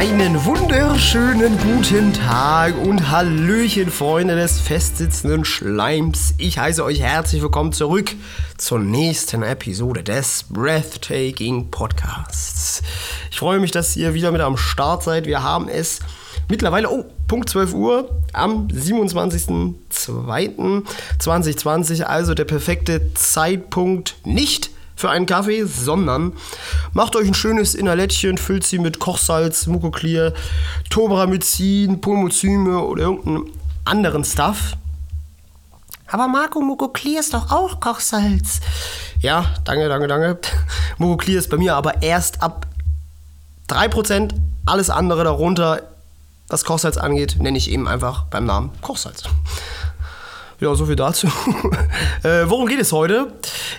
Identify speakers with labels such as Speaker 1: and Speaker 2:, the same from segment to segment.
Speaker 1: Einen wunderschönen guten Tag und Hallöchen, Freunde des festsitzenden Schleims. Ich heiße euch herzlich willkommen zurück zur nächsten Episode des Breathtaking Podcasts. Ich freue mich, dass ihr wieder mit am Start seid. Wir haben es mittlerweile, oh, Punkt 12 Uhr am 27.02.2020, also der perfekte Zeitpunkt nicht für einen Kaffee, sondern macht euch ein schönes Inhalettchen, füllt sie mit Kochsalz, Mukoclear, Tobramycin, Pulmozyme oder irgendeinem anderen Stuff.
Speaker 2: Aber Marco, Mukoclear ist doch auch Kochsalz.
Speaker 1: Ja, danke, danke, danke. Mukoclear ist bei mir aber erst ab 3%. Alles andere darunter, was Kochsalz angeht, nenne ich eben einfach beim Namen Kochsalz. Ja, so viel dazu. äh, worum geht es heute?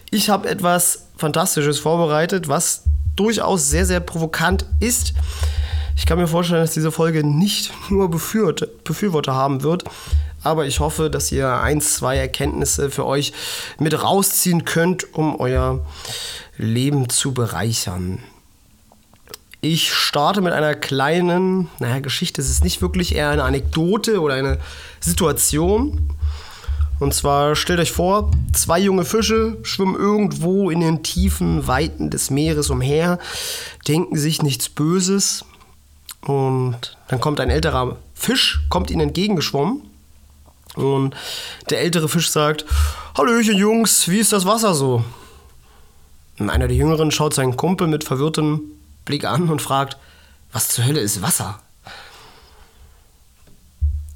Speaker 1: Ich habe etwas Fantastisches vorbereitet, was durchaus sehr, sehr provokant ist. Ich kann mir vorstellen, dass diese Folge nicht nur Befürworter haben wird, aber ich hoffe, dass ihr ein, zwei Erkenntnisse für euch mit rausziehen könnt, um euer Leben zu bereichern. Ich starte mit einer kleinen, naja, Geschichte. Es ist nicht wirklich eher eine Anekdote oder eine Situation. Und zwar stellt euch vor, zwei junge Fische schwimmen irgendwo in den tiefen Weiten des Meeres umher, denken sich nichts Böses. Und dann kommt ein älterer Fisch, kommt ihnen entgegengeschwommen. Und der ältere Fisch sagt, Hallöchen Jungs, wie ist das Wasser so? Und einer der Jüngeren schaut seinen Kumpel mit verwirrtem Blick an und fragt, was zur Hölle ist Wasser?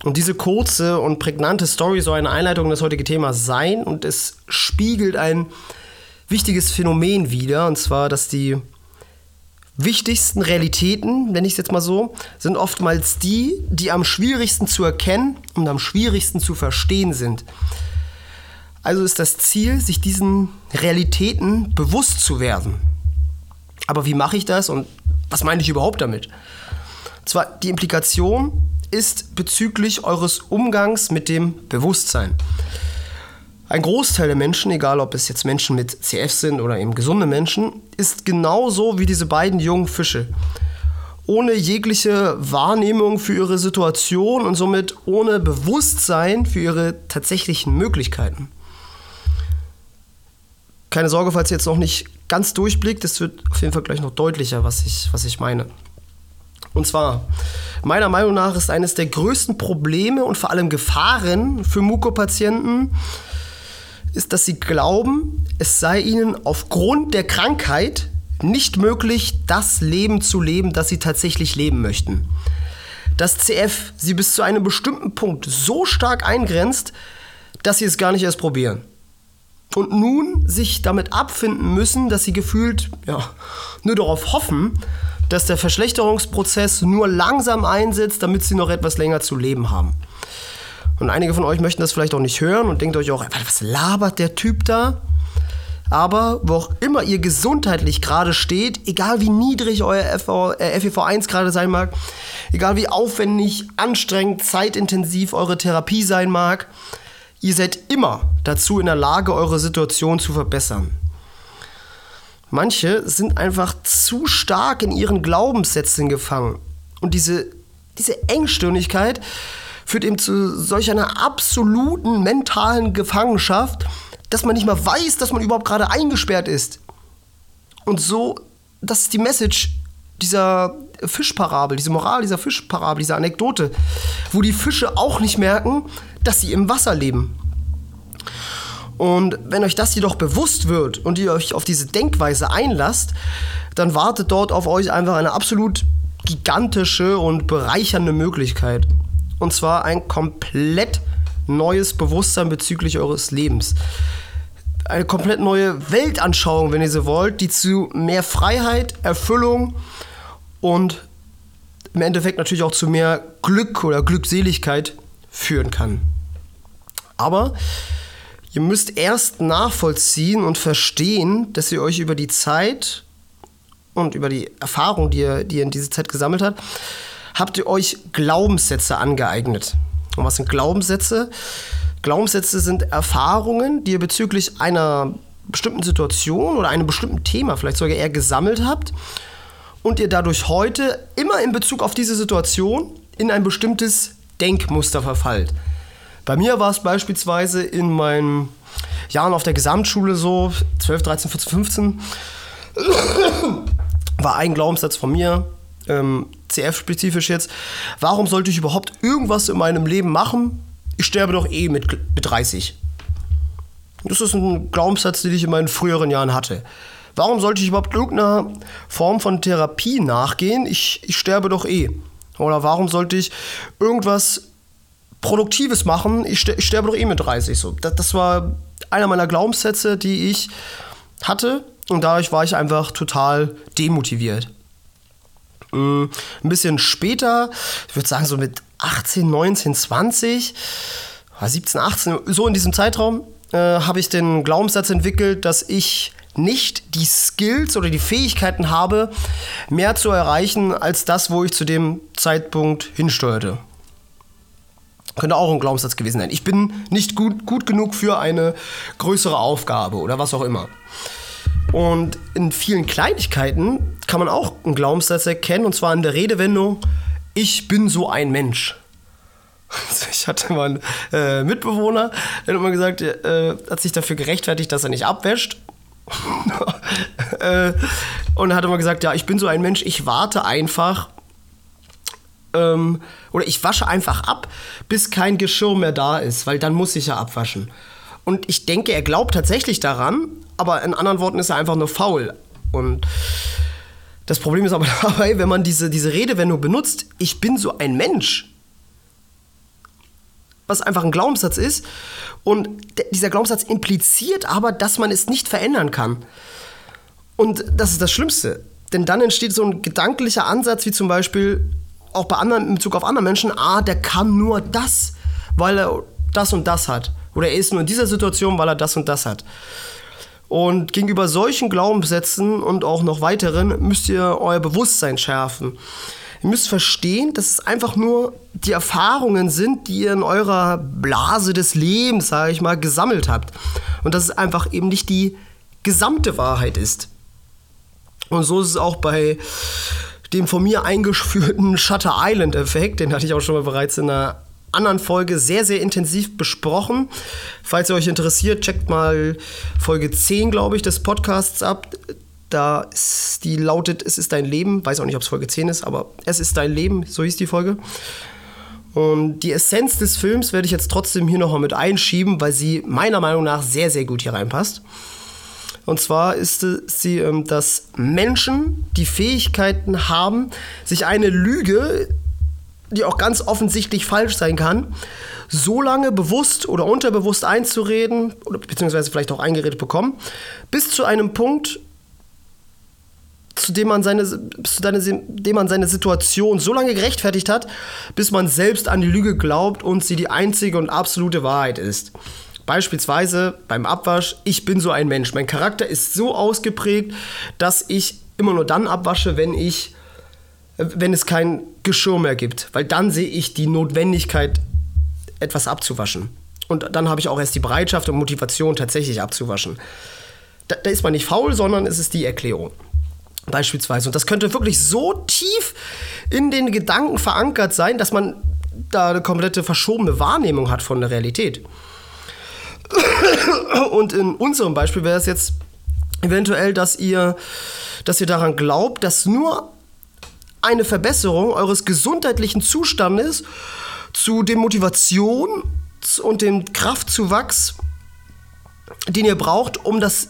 Speaker 1: Und diese kurze und prägnante Story soll eine Einleitung in das heutige Thema sein und es spiegelt ein wichtiges Phänomen wider, und zwar, dass die wichtigsten Realitäten, nenne ich es jetzt mal so, sind oftmals die, die am schwierigsten zu erkennen und am schwierigsten zu verstehen sind. Also ist das Ziel, sich diesen Realitäten bewusst zu werden. Aber wie mache ich das und was meine ich überhaupt damit? Und zwar die Implikation, ist bezüglich eures Umgangs mit dem Bewusstsein. Ein Großteil der Menschen, egal ob es jetzt Menschen mit CF sind oder eben gesunde Menschen, ist genauso wie diese beiden jungen Fische. Ohne jegliche Wahrnehmung für ihre Situation und somit ohne Bewusstsein für ihre tatsächlichen Möglichkeiten. Keine Sorge, falls ihr jetzt noch nicht ganz durchblickt, es wird auf jeden Fall gleich noch deutlicher, was ich, was ich meine. Und zwar, meiner Meinung nach ist eines der größten Probleme und vor allem Gefahren für Mukopatienten, ist, dass sie glauben, es sei ihnen aufgrund der Krankheit nicht möglich, das Leben zu leben, das sie tatsächlich leben möchten. Dass CF sie bis zu einem bestimmten Punkt so stark eingrenzt, dass sie es gar nicht erst probieren. Und nun sich damit abfinden müssen, dass sie gefühlt ja, nur darauf hoffen, dass der Verschlechterungsprozess nur langsam einsetzt, damit sie noch etwas länger zu leben haben. Und einige von euch möchten das vielleicht auch nicht hören und denkt euch auch, was labert der Typ da? Aber wo auch immer ihr gesundheitlich gerade steht, egal wie niedrig euer FEV1 äh, gerade sein mag, egal wie aufwendig, anstrengend, zeitintensiv eure Therapie sein mag, ihr seid immer dazu in der Lage, eure Situation zu verbessern. Manche sind einfach zu stark in ihren Glaubenssätzen gefangen. Und diese, diese Engstirnigkeit führt eben zu solch einer absoluten mentalen Gefangenschaft, dass man nicht mal weiß, dass man überhaupt gerade eingesperrt ist. Und so, das ist die Message dieser Fischparabel, diese Moral dieser Fischparabel, dieser Anekdote, wo die Fische auch nicht merken, dass sie im Wasser leben. Und wenn euch das jedoch bewusst wird und ihr euch auf diese Denkweise einlasst, dann wartet dort auf euch einfach eine absolut gigantische und bereichernde Möglichkeit. Und zwar ein komplett neues Bewusstsein bezüglich eures Lebens. Eine komplett neue Weltanschauung, wenn ihr so wollt, die zu mehr Freiheit, Erfüllung und im Endeffekt natürlich auch zu mehr Glück oder Glückseligkeit führen kann. Aber Ihr müsst erst nachvollziehen und verstehen, dass ihr euch über die Zeit und über die Erfahrung, die ihr, die ihr in dieser Zeit gesammelt habt, habt ihr euch Glaubenssätze angeeignet. Und was sind Glaubenssätze? Glaubenssätze sind Erfahrungen, die ihr bezüglich einer bestimmten Situation oder einem bestimmten Thema vielleicht sogar eher gesammelt habt und ihr dadurch heute immer in Bezug auf diese Situation in ein bestimmtes Denkmuster verfallt. Bei mir war es beispielsweise in meinen Jahren auf der Gesamtschule so, 12, 13, 14, 15, war ein Glaubenssatz von mir, ähm, CF-spezifisch jetzt, warum sollte ich überhaupt irgendwas in meinem Leben machen? Ich sterbe doch eh mit, mit 30. Das ist ein Glaubenssatz, den ich in meinen früheren Jahren hatte. Warum sollte ich überhaupt irgendeiner Form von Therapie nachgehen? Ich, ich sterbe doch eh. Oder warum sollte ich irgendwas Produktives machen? Ich, ich sterbe doch eh mit 30. So, das, das war einer meiner Glaubenssätze, die ich hatte. Und dadurch war ich einfach total demotiviert. Mm, ein bisschen später, ich würde sagen so mit 18, 19, 20, 17, 18, so in diesem Zeitraum, äh, habe ich den Glaubenssatz entwickelt, dass ich nicht die Skills oder die Fähigkeiten habe, mehr zu erreichen als das, wo ich zu dem Zeitpunkt hinsteuerte. Könnte auch ein Glaubenssatz gewesen sein. Ich bin nicht gut, gut genug für eine größere Aufgabe oder was auch immer. Und in vielen Kleinigkeiten kann man auch einen Glaubenssatz erkennen, und zwar in der Redewendung, ich bin so ein Mensch. Ich hatte mal einen äh, Mitbewohner, der hat immer gesagt, äh, hat sich dafür gerechtfertigt, dass er nicht abwäscht. äh, und hat immer gesagt, ja, ich bin so ein Mensch, ich warte einfach ähm, oder ich wasche einfach ab, bis kein Geschirr mehr da ist, weil dann muss ich ja abwaschen. Und ich denke, er glaubt tatsächlich daran, aber in anderen Worten ist er einfach nur faul. Und das Problem ist aber dabei, wenn man diese, diese Redewendung benutzt, ich bin so ein Mensch, was einfach ein Glaubenssatz ist. Und dieser Glaubenssatz impliziert aber, dass man es nicht verändern kann. Und das ist das Schlimmste. Denn dann entsteht so ein gedanklicher Ansatz, wie zum Beispiel auch bei anderen, in Bezug auf andere Menschen, ah, der kann nur das, weil er das und das hat. Oder er ist nur in dieser Situation, weil er das und das hat. Und gegenüber solchen Glaubenssätzen und auch noch weiteren müsst ihr euer Bewusstsein schärfen. Ihr müsst verstehen, dass es einfach nur die Erfahrungen sind, die ihr in eurer Blase des Lebens, sage ich mal, gesammelt habt. Und dass es einfach eben nicht die gesamte Wahrheit ist. Und so ist es auch bei dem von mir eingeführten Shutter Island-Effekt, den hatte ich auch schon mal bereits in einer anderen Folge sehr, sehr intensiv besprochen. Falls ihr euch interessiert, checkt mal Folge 10, glaube ich, des Podcasts ab. Da ist, die lautet Es ist dein Leben. Weiß auch nicht, ob es Folge 10 ist, aber Es ist dein Leben, so hieß die Folge. Und die Essenz des Films werde ich jetzt trotzdem hier nochmal mit einschieben, weil sie meiner Meinung nach sehr, sehr gut hier reinpasst. Und zwar ist sie, ähm, dass Menschen die Fähigkeiten haben, sich eine Lüge, die auch ganz offensichtlich falsch sein kann, so lange bewusst oder unterbewusst einzureden, beziehungsweise vielleicht auch eingeredet bekommen, bis zu einem Punkt, zu dem man seine, zu dem man seine Situation so lange gerechtfertigt hat, bis man selbst an die Lüge glaubt und sie die einzige und absolute Wahrheit ist. Beispielsweise beim Abwasch, ich bin so ein Mensch. Mein Charakter ist so ausgeprägt, dass ich immer nur dann abwasche, wenn ich, wenn es kein Geschirr mehr gibt. Weil dann sehe ich die Notwendigkeit, etwas abzuwaschen. Und dann habe ich auch erst die Bereitschaft und Motivation, tatsächlich abzuwaschen. Da, da ist man nicht faul, sondern es ist die Erklärung. Beispielsweise. Und das könnte wirklich so tief in den Gedanken verankert sein, dass man da eine komplette verschobene Wahrnehmung hat von der Realität. Und in unserem Beispiel wäre es jetzt eventuell, dass ihr, dass ihr daran glaubt, dass nur eine Verbesserung eures gesundheitlichen Zustandes zu dem Motivation und dem Kraftzuwachs, den ihr braucht, um das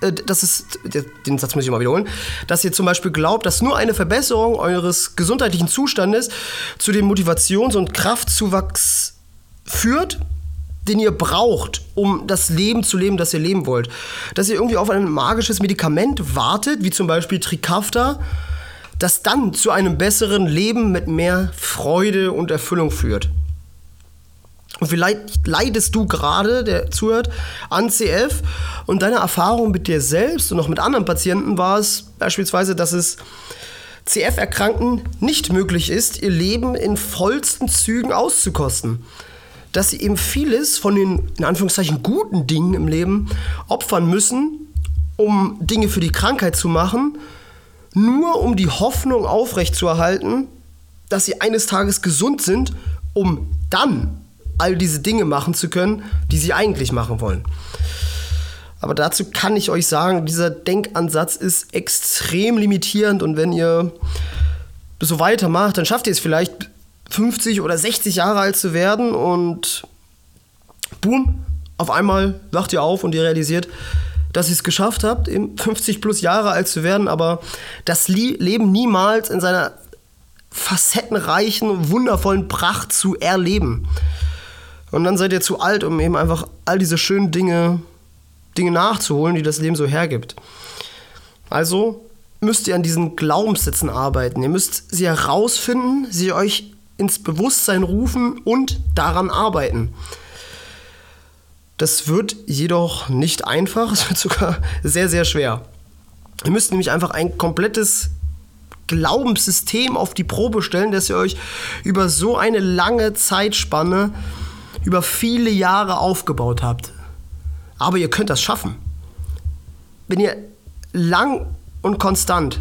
Speaker 1: äh, das ist, den Satz muss ich mal wiederholen, dass ihr zum Beispiel glaubt, dass nur eine Verbesserung eures gesundheitlichen Zustandes zu dem Motivations- und Kraftzuwachs führt, den ihr braucht, um das Leben zu leben, das ihr leben wollt. Dass ihr irgendwie auf ein magisches Medikament wartet, wie zum Beispiel Trikafta, das dann zu einem besseren Leben mit mehr Freude und Erfüllung führt. Und vielleicht leidest du gerade, der zuhört, an CF und deine Erfahrung mit dir selbst und auch mit anderen Patienten war es beispielsweise, dass es CF-Erkrankten nicht möglich ist, ihr Leben in vollsten Zügen auszukosten. Dass sie eben vieles von den, in Anführungszeichen, guten Dingen im Leben opfern müssen, um Dinge für die Krankheit zu machen, nur um die Hoffnung aufrechtzuerhalten, dass sie eines Tages gesund sind, um dann all diese Dinge machen zu können, die sie eigentlich machen wollen. Aber dazu kann ich euch sagen, dieser Denkansatz ist extrem limitierend und wenn ihr so weitermacht, dann schafft ihr es vielleicht 50 oder 60 Jahre alt zu werden und boom, auf einmal wacht ihr auf und ihr realisiert, dass ihr es geschafft habt, 50 plus Jahre alt zu werden, aber das Leben niemals in seiner facettenreichen, wundervollen Pracht zu erleben. Und dann seid ihr zu alt, um eben einfach all diese schönen Dinge, Dinge nachzuholen, die das Leben so hergibt. Also müsst ihr an diesen Glaubenssätzen arbeiten. Ihr müsst sie herausfinden, sie euch ins Bewusstsein rufen und daran arbeiten. Das wird jedoch nicht einfach, es wird sogar sehr, sehr schwer. Ihr müsst nämlich einfach ein komplettes Glaubenssystem auf die Probe stellen, dass ihr euch über so eine lange Zeitspanne, über viele Jahre aufgebaut habt. Aber ihr könnt das schaffen. Wenn ihr lang und konstant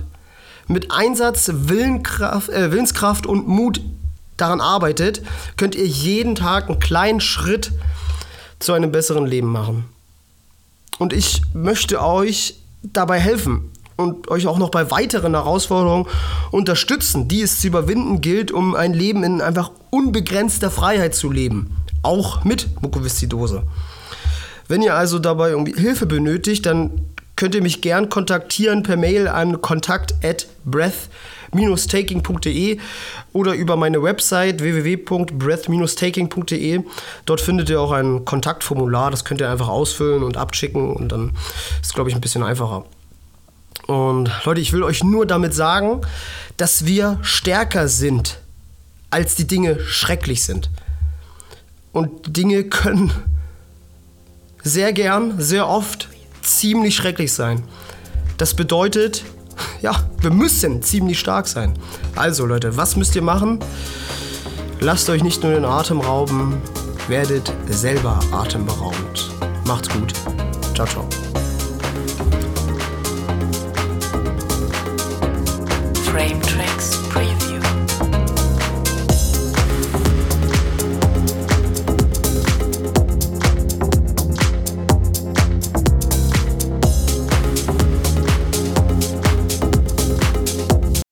Speaker 1: mit Einsatz, Willenkraft, äh, Willenskraft und Mut daran arbeitet, könnt ihr jeden Tag einen kleinen Schritt zu einem besseren Leben machen. Und ich möchte euch dabei helfen und euch auch noch bei weiteren Herausforderungen unterstützen, die es zu überwinden gilt, um ein Leben in einfach unbegrenzter Freiheit zu leben. Auch mit Mukoviszidose. Wenn ihr also dabei Hilfe benötigt, dann könnt ihr mich gern kontaktieren per Mail an kontakt at breath-taking.de oder über meine Website www.breath-taking.de. Dort findet ihr auch ein Kontaktformular, das könnt ihr einfach ausfüllen und abschicken und dann ist es, glaube ich, ein bisschen einfacher. Und Leute, ich will euch nur damit sagen, dass wir stärker sind, als die Dinge schrecklich sind. Und Dinge können sehr gern, sehr oft ziemlich schrecklich sein. Das bedeutet, ja, wir müssen ziemlich stark sein. Also Leute, was müsst ihr machen? Lasst euch nicht nur den Atem rauben, werdet selber atemberaubend. Macht's gut. Ciao, ciao. Frame Train.